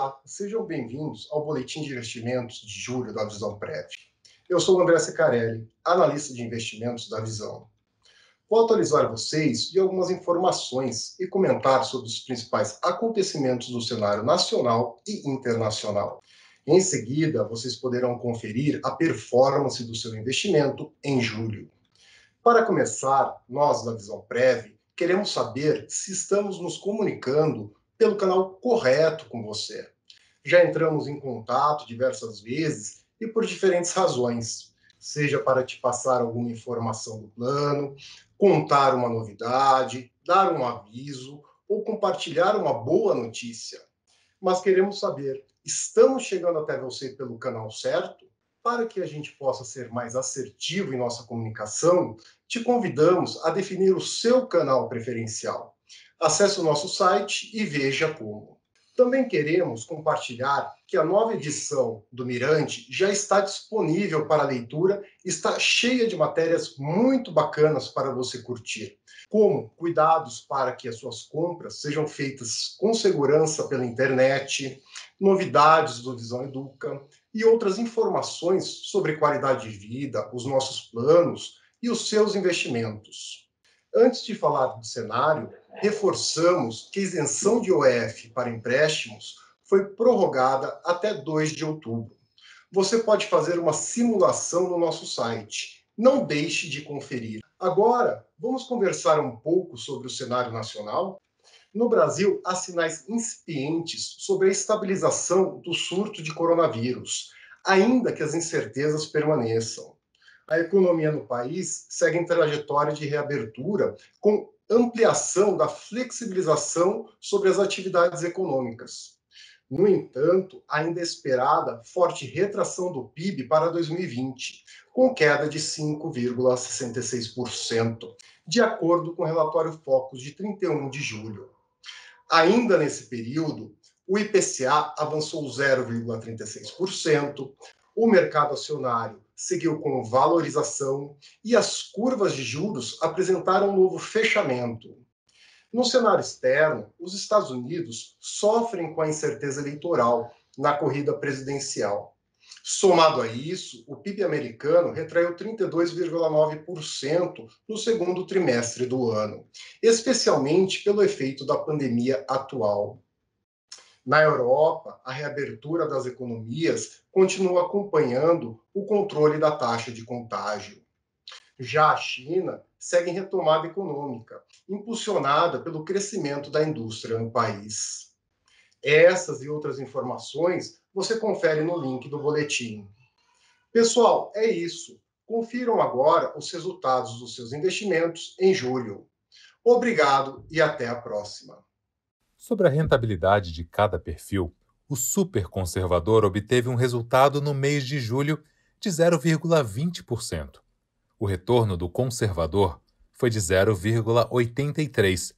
Olá, sejam bem-vindos ao Boletim de Investimentos de julho da Visão Prévia. Eu sou o André Secarelli, analista de investimentos da Visão. Vou atualizar vocês de algumas informações e comentar sobre os principais acontecimentos do cenário nacional e internacional. Em seguida, vocês poderão conferir a performance do seu investimento em julho. Para começar, nós da Visão Prévia queremos saber se estamos nos comunicando pelo canal correto com você. Já entramos em contato diversas vezes e por diferentes razões, seja para te passar alguma informação do plano, contar uma novidade, dar um aviso ou compartilhar uma boa notícia. Mas queremos saber, estamos chegando até você pelo canal certo? Para que a gente possa ser mais assertivo em nossa comunicação, te convidamos a definir o seu canal preferencial. Acesse o nosso site e veja como. Também queremos compartilhar que a nova edição do Mirante já está disponível para leitura, está cheia de matérias muito bacanas para você curtir, como cuidados para que as suas compras sejam feitas com segurança pela internet, novidades do Visão Educa e outras informações sobre qualidade de vida, os nossos planos e os seus investimentos. Antes de falar do cenário, reforçamos que a isenção de OF para empréstimos foi prorrogada até 2 de outubro. Você pode fazer uma simulação no nosso site. Não deixe de conferir. Agora, vamos conversar um pouco sobre o cenário nacional? No Brasil, há sinais incipientes sobre a estabilização do surto de coronavírus, ainda que as incertezas permaneçam a economia no país segue em trajetória de reabertura com ampliação da flexibilização sobre as atividades econômicas. No entanto, ainda é esperada forte retração do PIB para 2020, com queda de 5,66%, de acordo com o relatório Focus de 31 de julho. Ainda nesse período, o IPCA avançou 0,36%, o mercado acionário seguiu com valorização e as curvas de juros apresentaram um novo fechamento. No cenário externo, os Estados Unidos sofrem com a incerteza eleitoral na corrida presidencial. Somado a isso, o PIB americano retraiu 32,9% no segundo trimestre do ano, especialmente pelo efeito da pandemia atual. Na Europa, a reabertura das economias continua acompanhando o controle da taxa de contágio. Já a China segue em retomada econômica, impulsionada pelo crescimento da indústria no país. Essas e outras informações você confere no link do boletim. Pessoal, é isso. Confiram agora os resultados dos seus investimentos em julho. Obrigado e até a próxima. Sobre a rentabilidade de cada perfil, o super conservador obteve um resultado no mês de julho de 0,20%. O retorno do conservador foi de 0,83%.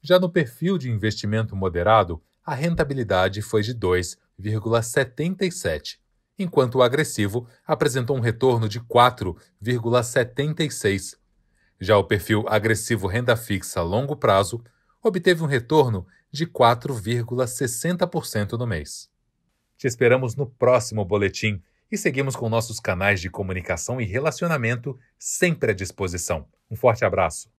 Já no perfil de investimento moderado, a rentabilidade foi de 2,77%, enquanto o agressivo apresentou um retorno de 4,76%. Já o perfil agressivo renda fixa a longo prazo obteve um retorno de 4,60% no mês. Te esperamos no próximo boletim e seguimos com nossos canais de comunicação e relacionamento sempre à disposição. Um forte abraço.